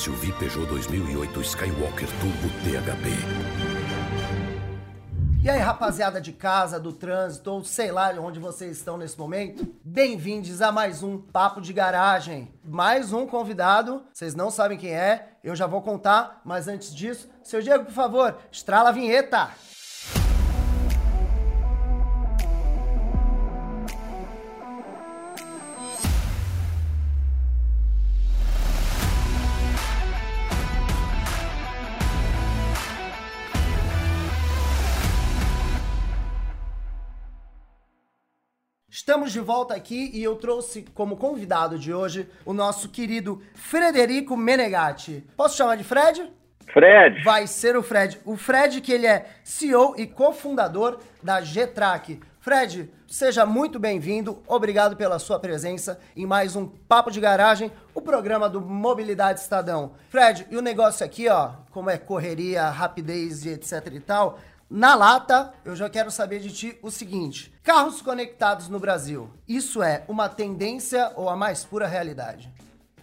SUV Peugeot 2008 Skywalker Turbo THP. E aí, rapaziada de casa, do trânsito, ou sei lá onde vocês estão nesse momento, bem-vindos a mais um Papo de Garagem. Mais um convidado, vocês não sabem quem é, eu já vou contar, mas antes disso, seu Diego, por favor, estrala a vinheta. Estamos de volta aqui e eu trouxe como convidado de hoje o nosso querido Frederico Menegatti. Posso chamar de Fred? Fred. Vai ser o Fred. O Fred que ele é CEO e cofundador da G-Track. Fred, seja muito bem-vindo. Obrigado pela sua presença em mais um Papo de Garagem, o programa do Mobilidade Estadão. Fred, e o negócio aqui, ó, como é correria, rapidez e etc e tal, na lata, eu já quero saber de ti o seguinte: carros conectados no Brasil, isso é uma tendência ou a mais pura realidade?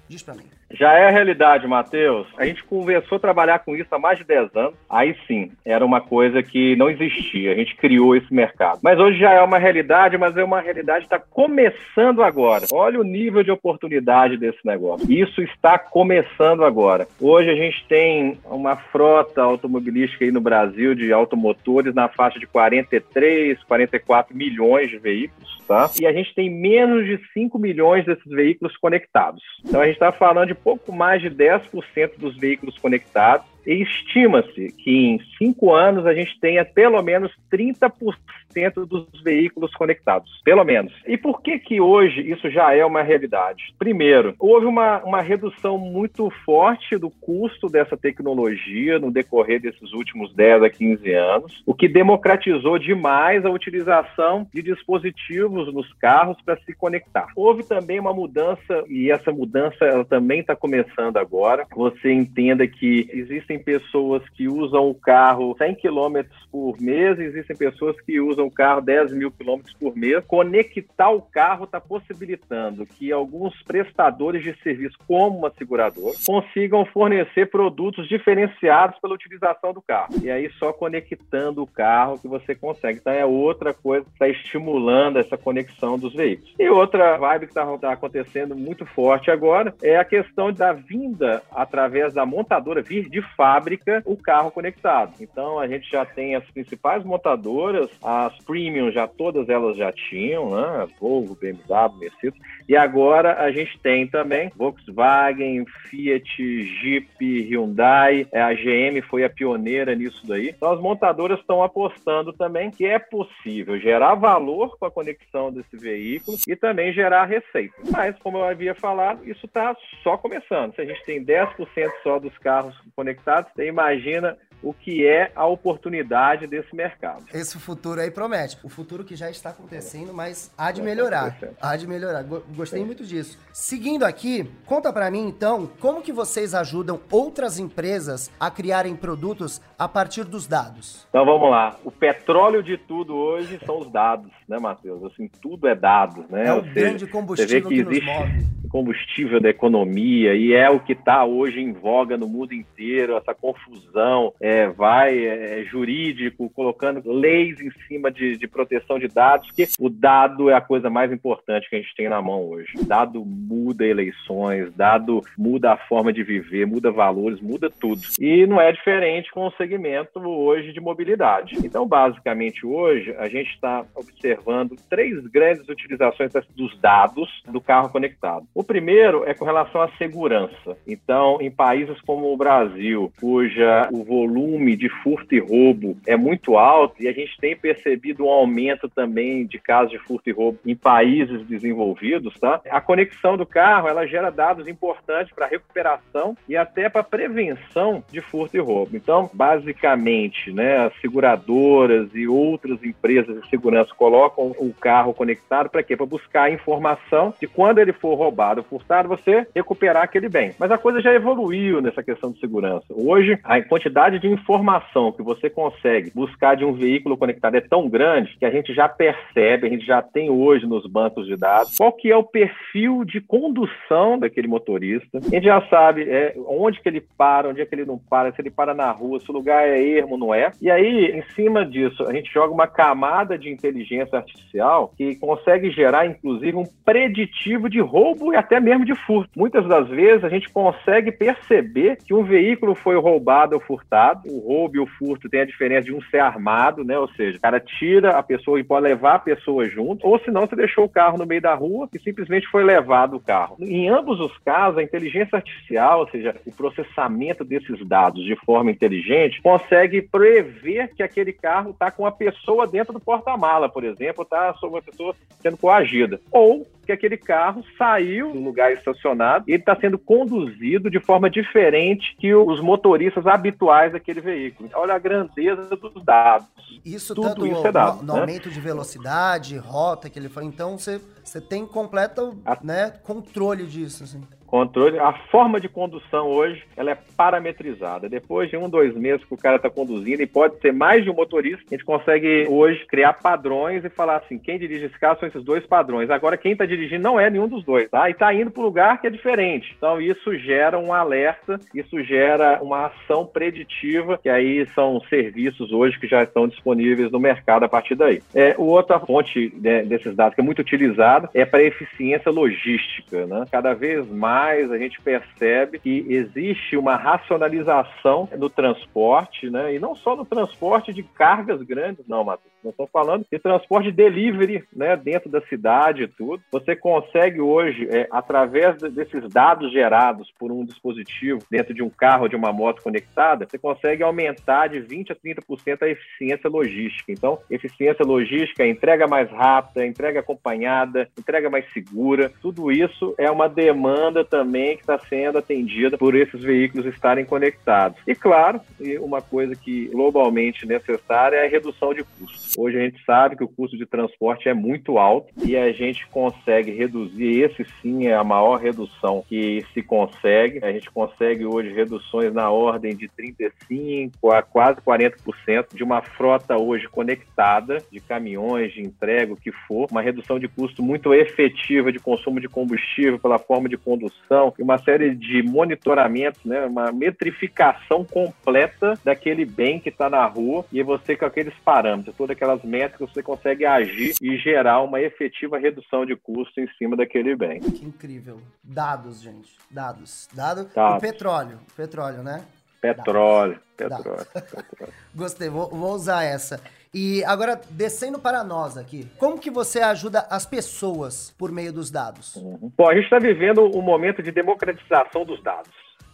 Diz pra mim. Já é a realidade, Matheus. A gente começou a trabalhar com isso há mais de 10 anos. Aí sim, era uma coisa que não existia. A gente criou esse mercado. Mas hoje já é uma realidade, mas é uma realidade que está começando agora. Olha o nível de oportunidade desse negócio. Isso está começando agora. Hoje a gente tem uma frota automobilística aí no Brasil de automotores na faixa de 43, 44 milhões de veículos. Tá? E a gente tem menos de 5 milhões desses veículos conectados. Então a gente está falando de pouco mais de 10% dos veículos conectados. E estima-se que em cinco anos a gente tenha pelo menos 30% dos veículos conectados, pelo menos. E por que que hoje isso já é uma realidade? Primeiro, houve uma, uma redução muito forte do custo dessa tecnologia no decorrer desses últimos 10 a 15 anos, o que democratizou demais a utilização de dispositivos nos carros para se conectar. Houve também uma mudança, e essa mudança ela também está começando agora. Você entenda que existem existem pessoas que usam o carro 100 km por mês, existem pessoas que usam o carro 10 mil quilômetros por mês. Conectar o carro está possibilitando que alguns prestadores de serviço, como uma seguradora, consigam fornecer produtos diferenciados pela utilização do carro. E aí, só conectando o carro que você consegue. Então, é outra coisa que está estimulando essa conexão dos veículos. E outra vibe que está tá acontecendo muito forte agora é a questão da vinda através da montadora vir de fábrica o carro conectado. Então a gente já tem as principais montadoras, as premium já todas elas já tinham, né? Volvo, BMW, Mercedes. E agora a gente tem também Volkswagen, Fiat, Jeep, Hyundai, é, a GM foi a pioneira nisso daí. Então as montadoras estão apostando também que é possível gerar valor com a conexão desse veículo e também gerar receita. Mas, como eu havia falado, isso está só começando. Se a gente tem 10% só dos carros conectados, você imagina o que é a oportunidade desse mercado. Esse futuro aí promete. O futuro que já está acontecendo, mas há de melhorar. Há de melhorar. Gostei Sim. muito disso. Seguindo aqui, conta para mim então, como que vocês ajudam outras empresas a criarem produtos a partir dos dados? Então vamos lá. O petróleo de tudo hoje são os dados, né, Matheus? Assim, tudo é dado, né? É o grande combustível que, que nos move combustível da economia e é o que está hoje em voga no mundo inteiro, essa confusão, é, vai é, jurídico, colocando leis em cima de, de proteção de dados, que o dado é a coisa mais importante que a gente tem na mão hoje. Dado muda eleições, dado muda a forma de viver, muda valores, muda tudo. E não é diferente com o segmento hoje de mobilidade. Então, basicamente, hoje, a gente está observando três grandes utilizações dos dados do carro conectado. O primeiro é com relação à segurança. Então, em países como o Brasil, cuja o volume de furto e roubo é muito alto, e a gente tem percebido um aumento também de casos de furto e roubo em países desenvolvidos, tá? A conexão do carro, ela gera dados importantes para recuperação e até para prevenção de furto e roubo. Então, basicamente, né, as seguradoras e outras empresas de segurança colocam o carro conectado para quê? Para buscar informação de quando ele for roubado roubado ou furtado, você recuperar aquele bem. Mas a coisa já evoluiu nessa questão de segurança. Hoje, a quantidade de informação que você consegue buscar de um veículo conectado é tão grande que a gente já percebe, a gente já tem hoje nos bancos de dados qual que é o perfil de condução daquele motorista. A gente já sabe é, onde que ele para, onde é que ele não para, se ele para na rua, se o lugar é ermo, não é. E aí, em cima disso, a gente joga uma camada de inteligência artificial que consegue gerar, inclusive, um preditivo de roubo e até mesmo de furto. Muitas das vezes a gente consegue perceber que um veículo foi roubado ou furtado. O roubo e o furto tem a diferença de um ser armado, né? Ou seja, o cara tira a pessoa e pode levar a pessoa junto, ou se não, você deixou o carro no meio da rua e simplesmente foi levado o carro. Em ambos os casos, a inteligência artificial, ou seja, o processamento desses dados de forma inteligente, consegue prever que aquele carro está com a pessoa dentro do porta-mala, por exemplo, está sobre uma pessoa sendo coagida. Ou que aquele carro saiu do lugar estacionado e ele está sendo conduzido de forma diferente que os motoristas habituais daquele veículo. Olha a grandeza dos dados. Isso Tudo tanto isso é dado, no, no né? aumento de velocidade, rota que ele foi. Então você, você tem completo a... né, controle disso. Assim. Controle, a forma de condução hoje ela é parametrizada. Depois de um, dois meses que o cara está conduzindo, e pode ser mais de um motorista, a gente consegue hoje criar padrões e falar assim: quem dirige esse carro são esses dois padrões. Agora, quem está dirigindo não é nenhum dos dois, tá? E está indo para o lugar que é diferente. Então, isso gera um alerta, isso gera uma ação preditiva, que aí são serviços hoje que já estão disponíveis no mercado a partir daí. É, outra fonte né, desses dados que é muito utilizada é para eficiência logística, né? Cada vez mais mais a gente percebe que existe uma racionalização no transporte, né? E não só no transporte de cargas grandes, não, Matheus. Nós estamos falando de transporte delivery, né? Dentro da cidade e tudo. Você consegue hoje, é, através desses dados gerados por um dispositivo dentro de um carro ou de uma moto conectada, você consegue aumentar de 20 a 30% a eficiência logística. Então, eficiência logística, entrega mais rápida, entrega acompanhada, entrega mais segura. Tudo isso é uma demanda também que está sendo atendida por esses veículos estarem conectados. E claro, uma coisa que globalmente necessária é a redução de custos. Hoje a gente sabe que o custo de transporte é muito alto e a gente consegue reduzir, esse sim é a maior redução que se consegue. A gente consegue hoje reduções na ordem de 35 a quase 40% de uma frota hoje conectada de caminhões, de entrega, o que for, uma redução de custo muito efetiva de consumo de combustível pela forma de condução produção e uma série de monitoramentos, né, uma metrificação completa daquele bem que está na rua e você com aqueles parâmetros, todas aquelas métricas, você consegue agir e gerar uma efetiva redução de custo em cima daquele bem. Que incrível. Dados, gente. Dados. Dado. Dados. O petróleo. Petróleo, né? Petróleo. Petróleo. petróleo. Gostei. Vou, vou usar essa. E agora, descendo para nós aqui, como que você ajuda as pessoas por meio dos dados? Uhum. Bom, a gente está vivendo um momento de democratização dos dados.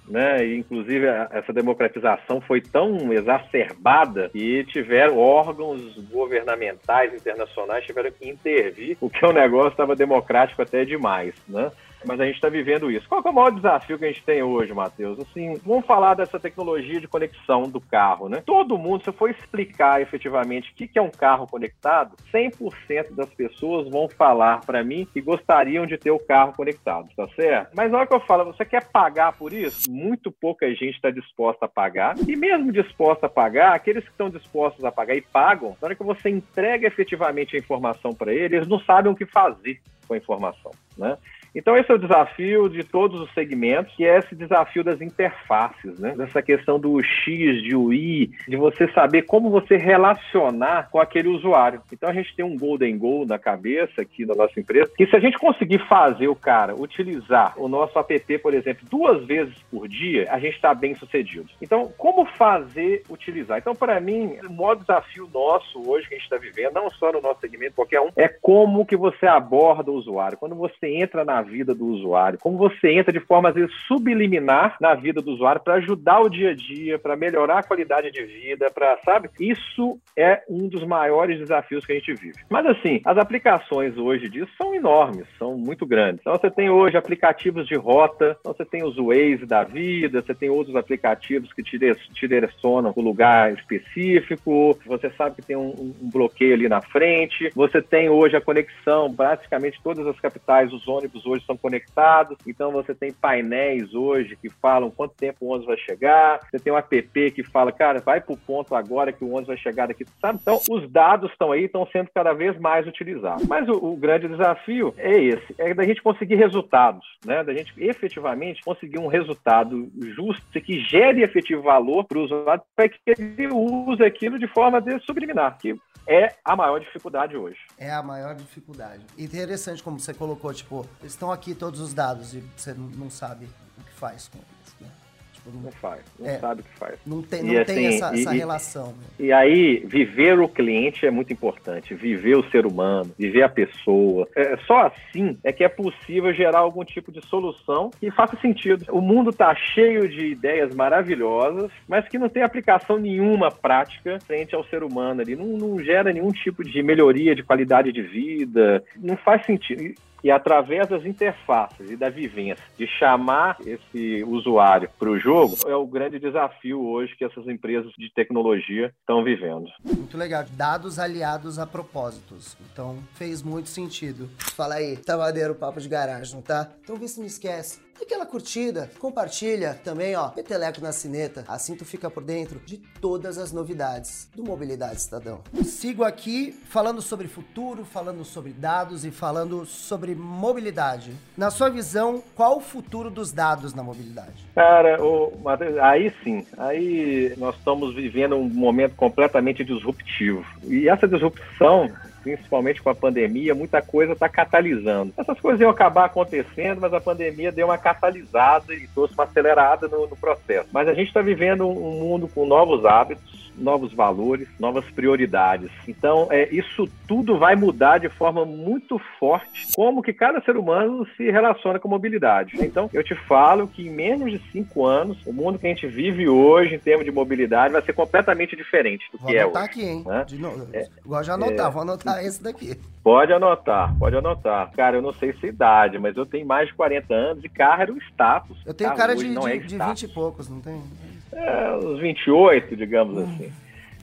Né? E, inclusive, essa democratização foi tão exacerbada que tiveram órgãos governamentais internacionais tiveram que intervir, o que é um negócio estava democrático até demais, né? Mas a gente está vivendo isso. Qual é o maior desafio que a gente tem hoje, Matheus? Assim, vamos falar dessa tecnologia de conexão do carro, né? Todo mundo, se eu for explicar efetivamente o que é um carro conectado, 100% das pessoas vão falar para mim que gostariam de ter o carro conectado, tá certo? Mas na hora que eu falo, você quer pagar por isso? Muito pouca gente está disposta a pagar. E mesmo disposta a pagar, aqueles que estão dispostos a pagar e pagam, na hora que você entrega efetivamente a informação para eles, eles não sabem o que fazer com a informação, né? Então, esse é o desafio de todos os segmentos, que é esse desafio das interfaces, né? Dessa questão do X, de o I, de você saber como você relacionar com aquele usuário. Então, a gente tem um golden goal na cabeça aqui da nossa empresa, que se a gente conseguir fazer o cara utilizar o nosso app, por exemplo, duas vezes por dia, a gente está bem sucedido. Então, como fazer utilizar? Então, para mim, o maior desafio nosso hoje que a gente está vivendo, não só no nosso segmento, qualquer um, é como que você aborda o usuário. Quando você entra na vida do usuário, como você entra de forma, às vezes, subliminar na vida do usuário para ajudar o dia a dia, para melhorar a qualidade de vida, para, sabe? Isso é um dos maiores desafios que a gente vive. Mas, assim, as aplicações hoje disso são enormes, são muito grandes. Então, você tem hoje aplicativos de rota, então você tem os Waze da vida, você tem outros aplicativos que te, direcionam para um lugar específico, você sabe que tem um, um bloqueio ali na frente, você tem hoje a conexão, praticamente todas as capitais, os ônibus hoje hoje são conectados, então você tem painéis hoje que falam quanto tempo o ônibus vai chegar, você tem um app que fala, cara, vai para o ponto agora que o ônibus vai chegar daqui, sabe? Então, os dados estão aí, estão sendo cada vez mais utilizados. Mas o, o grande desafio é esse, é da gente conseguir resultados, né? Da gente efetivamente conseguir um resultado justo que gere efetivo valor para o usuário para que ele use aquilo de forma de subliminar, que é a maior dificuldade hoje. É a maior dificuldade. Interessante como você colocou, tipo, estão aqui todos os dados e você não sabe o que faz com eles, né? Tipo, não, não faz, não é, sabe o que faz. Não tem, não tem assim, essa, e, essa relação. Né? E aí, viver o cliente é muito importante, viver o ser humano, viver a pessoa. É, só assim é que é possível gerar algum tipo de solução que faça sentido. O mundo está cheio de ideias maravilhosas, mas que não tem aplicação nenhuma prática frente ao ser humano ali. Não, não gera nenhum tipo de melhoria de qualidade de vida. Não faz sentido e através das interfaces e da vivência, de chamar esse usuário para o jogo, é o grande desafio hoje que essas empresas de tecnologia estão vivendo. Muito legal. Dados aliados a propósitos. Então fez muito sentido. Fala aí, tá o papo de garagem, não tá? Então vê se não esquece aquela curtida, compartilha também, ó, peteleco na cineta, assim tu fica por dentro de todas as novidades do Mobilidade Estadão. Sigo aqui falando sobre futuro, falando sobre dados e falando sobre mobilidade. Na sua visão, qual o futuro dos dados na mobilidade? Cara, aí sim, aí nós estamos vivendo um momento completamente disruptivo. E essa disrupção principalmente com a pandemia, muita coisa está catalisando. Essas coisas iam acabar acontecendo, mas a pandemia deu uma catalisada e trouxe uma acelerada no, no processo. Mas a gente está vivendo um mundo com novos hábitos, novos valores, novas prioridades. Então, é, isso tudo vai mudar de forma muito forte como que cada ser humano se relaciona com mobilidade. Então, eu te falo que em menos de cinco anos, o mundo que a gente vive hoje em termos de mobilidade vai ser completamente diferente do vou que é hoje. Vou anotar aqui, hein? Né? De novo. É, Gosto de anotar, é, vou anotar esse daqui. Pode anotar, pode anotar. Cara, eu não sei se idade, mas eu tenho mais de 40 anos e carro era um status. Eu tenho cara de, de, é de 20 e poucos, não tem? É, uns 28, digamos hum. assim.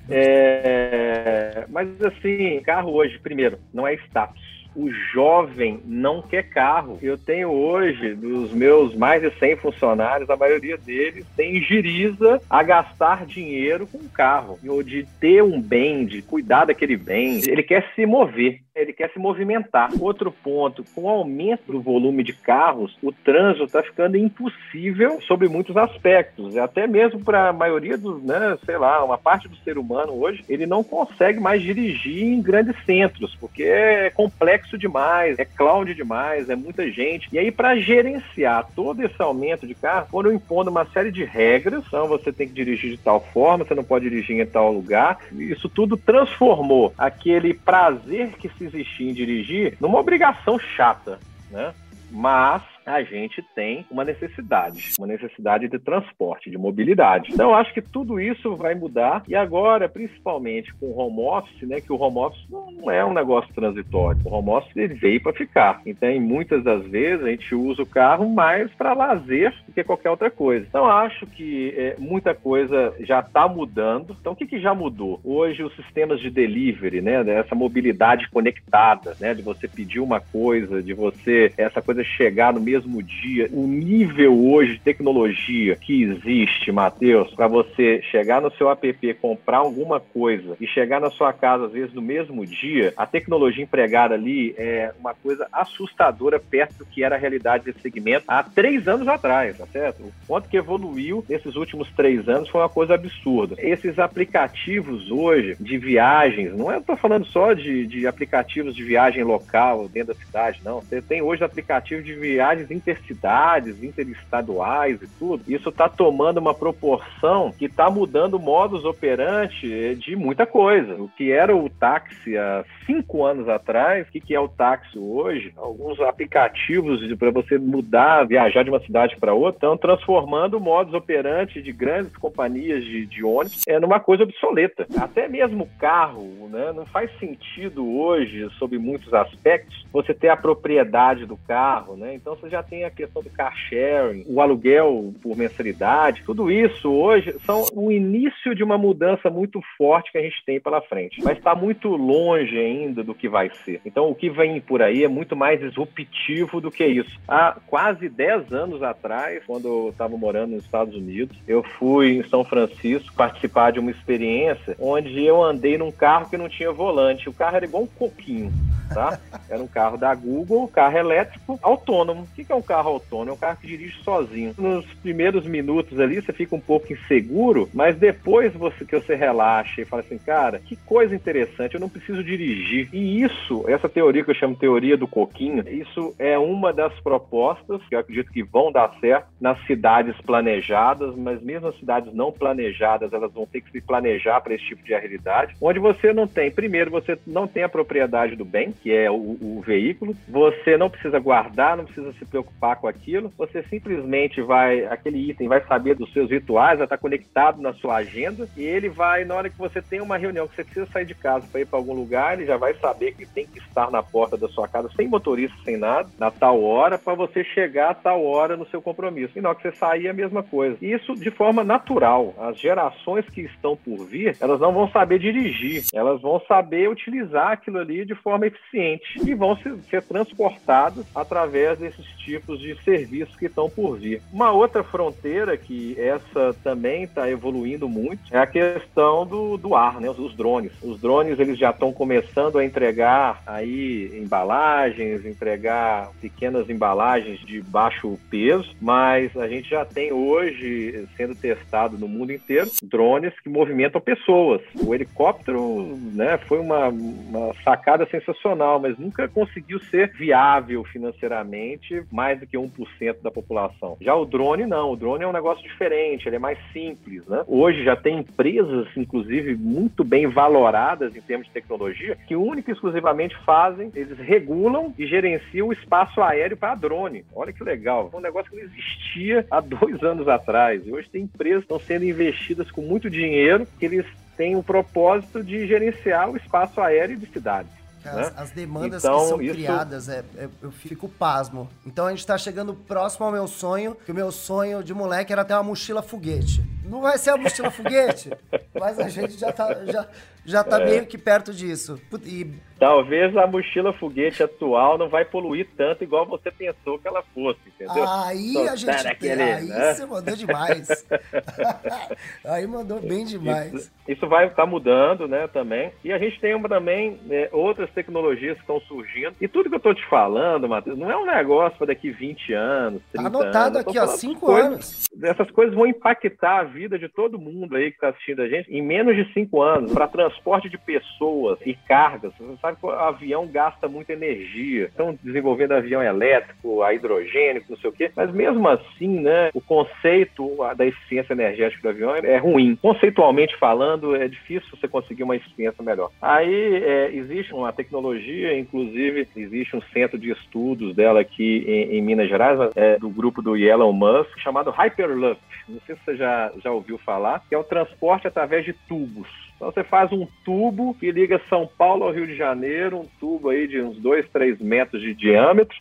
É, mas assim, carro hoje, primeiro, não é status o jovem não quer carro. Eu tenho hoje, dos meus mais de 100 funcionários, a maioria deles tem giriza a gastar dinheiro com carro, ou de ter um bem, de cuidar daquele bem. Ele quer se mover ele quer se movimentar. Outro ponto, com o aumento do volume de carros, o trânsito está ficando impossível sobre muitos aspectos. Até mesmo para a maioria dos, né, sei lá, uma parte do ser humano hoje, ele não consegue mais dirigir em grandes centros, porque é complexo demais, é cloud demais, é muita gente. E aí, para gerenciar todo esse aumento de carro, foram impondo uma série de regras. Então, você tem que dirigir de tal forma, você não pode dirigir em tal lugar. Isso tudo transformou aquele prazer que existir em dirigir numa obrigação chata, né? Mas a gente tem uma necessidade, uma necessidade de transporte, de mobilidade. Então, acho que tudo isso vai mudar e agora, principalmente com o home office, né, que o home office não é um negócio transitório. O home office ele veio para ficar. Então, muitas das vezes a gente usa o carro mais para lazer do que qualquer outra coisa. Então, acho que é, muita coisa já está mudando. Então, o que, que já mudou? Hoje, os sistemas de delivery, né, essa mobilidade conectada, né, de você pedir uma coisa, de você essa coisa chegar no mesmo dia, o nível hoje de tecnologia que existe, Matheus, para você chegar no seu app, comprar alguma coisa e chegar na sua casa, às vezes, no mesmo dia, a tecnologia empregada ali é uma coisa assustadora perto do que era a realidade desse segmento há três anos atrás, tá certo? O quanto que evoluiu nesses últimos três anos foi uma coisa absurda. Esses aplicativos hoje de viagens, não é, tô falando só de, de aplicativos de viagem local dentro da cidade, não. Você tem hoje aplicativos de viagens intercidades, interestaduais e tudo, isso está tomando uma proporção que está mudando o modus operandi de muita coisa. O que era o táxi há cinco anos atrás, o que, que é o táxi hoje? Alguns aplicativos para você mudar, viajar de uma cidade para outra, estão transformando o modus operandi de grandes companhias de, de ônibus é numa coisa obsoleta. Até mesmo carro, né? Não faz sentido hoje, sob muitos aspectos, você ter a propriedade do carro, né? Então você já tem a questão do car sharing, o aluguel por mensalidade, tudo isso hoje são o início de uma mudança muito forte que a gente tem pela frente. Mas está muito longe ainda ainda do que vai ser. Então, o que vem por aí é muito mais disruptivo do que isso. Há quase 10 anos atrás, quando eu estava morando nos Estados Unidos, eu fui em São Francisco participar de uma experiência onde eu andei num carro que não tinha volante. O carro era igual um coquinho tá? Era um carro da Google, carro elétrico autônomo. O que é um carro autônomo? É um carro que dirige sozinho. Nos primeiros minutos ali você fica um pouco inseguro, mas depois você, que você relaxa e fala assim, cara, que coisa interessante, eu não preciso dirigir. E isso, essa teoria que eu chamo teoria do coquinho, isso é uma das propostas que eu acredito que vão dar certo nas cidades planejadas, mas mesmo as cidades não planejadas, elas vão ter que se planejar para esse tipo de realidade, onde você não tem, primeiro, você não tem a propriedade do bem, que é o, o, veículo. Você não precisa guardar, não precisa se preocupar com aquilo. Você simplesmente vai, aquele item vai saber dos seus rituais, vai estar conectado na sua agenda e ele vai, na hora que você tem uma reunião, que você precisa sair de casa para ir para algum lugar, ele já vai saber que tem que estar na porta da sua casa, sem motorista, sem nada, na tal hora, para você chegar a tal hora no seu compromisso. E na hora que você sair, a mesma coisa. Isso de forma natural. As gerações que estão por vir, elas não vão saber dirigir, elas vão saber utilizar aquilo ali de forma eficiente e vão ser transportados através desses tipos de serviços que estão por vir. Uma outra fronteira que essa também está evoluindo muito é a questão do, do ar, né? Os drones. Os drones eles já estão começando a entregar aí embalagens, entregar pequenas embalagens de baixo peso, mas a gente já tem hoje sendo testado no mundo inteiro drones que movimentam pessoas. O helicóptero, né, foi uma, uma sacada sensacional mas nunca conseguiu ser viável financeiramente mais do que 1% da população. Já o drone, não. O drone é um negócio diferente, ele é mais simples. Né? Hoje já tem empresas, inclusive, muito bem valoradas em termos de tecnologia, que única e exclusivamente fazem, eles regulam e gerenciam o espaço aéreo para drone. Olha que legal. É um negócio que não existia há dois anos atrás. E hoje tem empresas que estão sendo investidas com muito dinheiro que eles têm o propósito de gerenciar o espaço aéreo de cidades. As, né? as demandas então, que são isso... criadas, é, é, eu fico pasmo. Então a gente tá chegando próximo ao meu sonho, que o meu sonho de moleque era ter uma mochila foguete. Não vai ser a mochila foguete, mas a gente já tá, já, já tá é. meio que perto disso. E Talvez a mochila foguete atual não vai poluir tanto igual você pensou que ela fosse, entendeu? Aí a gente aquele, aí né? você mandou demais. aí mandou bem demais. Isso, isso vai estar tá mudando, né, também. E a gente tem também né, outras tecnologias que estão surgindo. E tudo que eu estou te falando, Matheus, não é um negócio para daqui 20 anos, 30 tá anotado anos. aqui, ó, 5 anos. Essas coisas vão impactar a vida de todo mundo aí que está assistindo a gente em menos de 5 anos, para transporte de pessoas e cargas. Você sabe que o avião gasta muita energia. Estão desenvolvendo avião elétrico, a hidrogênio, não sei o quê. Mas mesmo assim, né, o conceito da eficiência energética do avião é ruim. Conceitualmente falando, é difícil você conseguir uma eficiência melhor. Aí é, existe uma tecnologia, inclusive existe um centro de estudos dela aqui em, em Minas Gerais, é, do grupo do Elon Musk, chamado Hyperloop. Não sei se você já, já ouviu falar, que é o transporte através de tubos. Então você faz um tubo que liga São Paulo ao Rio de Janeiro, um tubo aí de uns 2, 3 metros de diâmetro,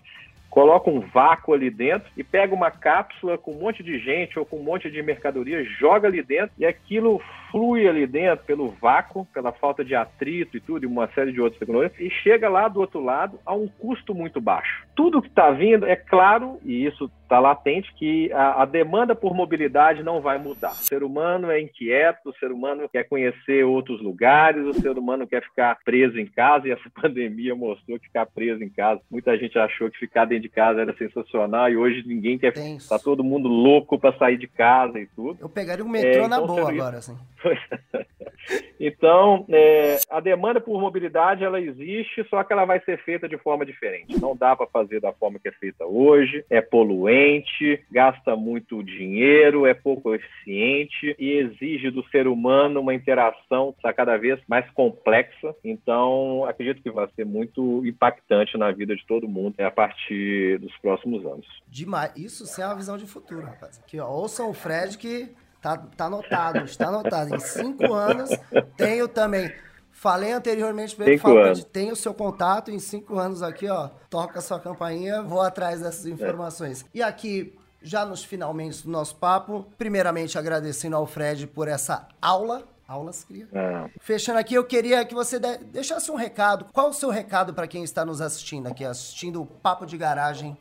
coloca um vácuo ali dentro e pega uma cápsula com um monte de gente ou com um monte de mercadoria, joga ali dentro e aquilo flui ali dentro pelo vácuo, pela falta de atrito e tudo, e uma série de outras tecnologias, e chega lá do outro lado a um custo muito baixo. Tudo que está vindo, é claro, e isso está latente, que a, a, demanda por mobilidade não vai mudar. O ser humano é inquieto, o ser humano quer conhecer outros lugares, o ser humano quer ficar preso em casa, e essa pandemia mostrou que ficar preso em casa, muita gente achou que ficar dentro de casa era sensacional, e hoje ninguém quer, está todo mundo louco para sair de casa e tudo. Eu pegaria o metrô é, na então, boa agora, assim. então, é, a demanda por mobilidade ela existe, só que ela vai ser feita de forma diferente. Não dá para fazer da forma que é feita hoje. É poluente, gasta muito dinheiro, é pouco eficiente e exige do ser humano uma interação tá cada vez mais complexa. Então, acredito que vai ser muito impactante na vida de todo mundo a partir dos próximos anos. Demais. Isso é uma visão de futuro, rapaz. Aqui, ó, ouçam o Fred que Tá, tá anotado, está anotado. Em cinco anos, tenho também. Falei anteriormente para ele, tem o seu contato, em cinco anos aqui, ó, toca a sua campainha, vou atrás dessas informações. É. E aqui, já nos finalmente do nosso papo, primeiramente agradecendo ao Fred por essa aula Aulas cria. É. Fechando aqui, eu queria que você deixasse um recado. Qual o seu recado para quem está nos assistindo aqui, assistindo o Papo de Garagem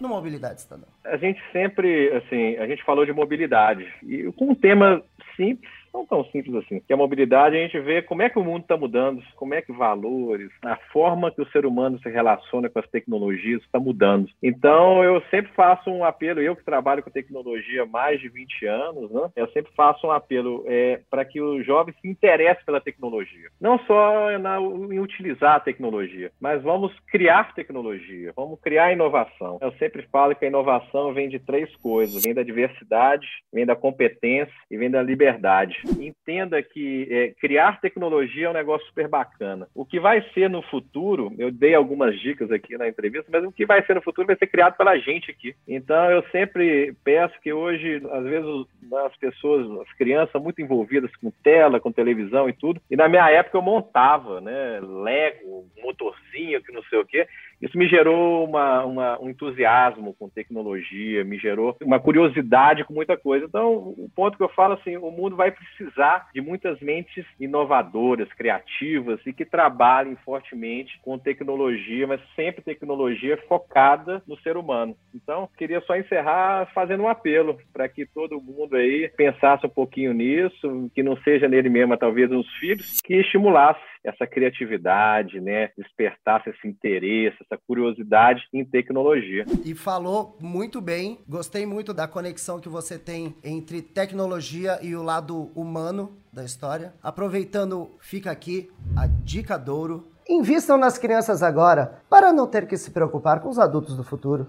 no Mobilidade Cidadã? A gente sempre, assim, a gente falou de mobilidade. E com um tema simples, não tão simples assim. Que a mobilidade a gente vê como é que o mundo está mudando, como é que valores, a forma que o ser humano se relaciona com as tecnologias está mudando. Então eu sempre faço um apelo, eu que trabalho com tecnologia há mais de 20 anos, né? Eu sempre faço um apelo é, para que o jovem se interesse pela tecnologia. Não só na, em utilizar a tecnologia, mas vamos criar tecnologia, vamos criar inovação. Eu sempre falo que a inovação vem de três coisas: vem da diversidade, vem da competência e vem da liberdade entenda que é, criar tecnologia é um negócio super bacana. O que vai ser no futuro, eu dei algumas dicas aqui na entrevista, mas o que vai ser no futuro vai ser criado pela gente aqui. Então eu sempre peço que hoje, às vezes, as pessoas, as crianças muito envolvidas com tela, com televisão e tudo, e na minha época eu montava, né, Lego, motorzinho, que não sei o quê, isso me gerou uma, uma, um entusiasmo com tecnologia, me gerou uma curiosidade com muita coisa. Então, o ponto que eu falo assim, o mundo vai precisar de muitas mentes inovadoras, criativas e que trabalhem fortemente com tecnologia, mas sempre tecnologia focada no ser humano. Então, queria só encerrar fazendo um apelo para que todo mundo aí pensasse um pouquinho nisso, que não seja nele mesmo, talvez nos filhos, que estimulasse essa criatividade, né? Despertasse esse interesse, essa curiosidade em tecnologia. E falou muito bem, gostei muito da conexão que você tem entre tecnologia e o lado humano da história. Aproveitando, fica aqui a dica Douro. Invistam nas crianças agora, para não ter que se preocupar com os adultos do futuro.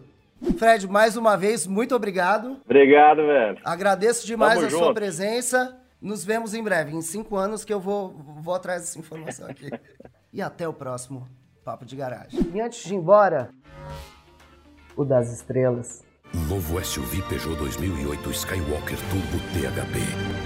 Fred, mais uma vez, muito obrigado. Obrigado, velho. Agradeço demais Tamo a junto. sua presença. Nos vemos em breve, em cinco anos que eu vou, vou atrás dessa informação aqui. e até o próximo Papo de Garagem. E antes de ir embora, o das estrelas. Novo SUV Peugeot 2008 Skywalker Turbo THB.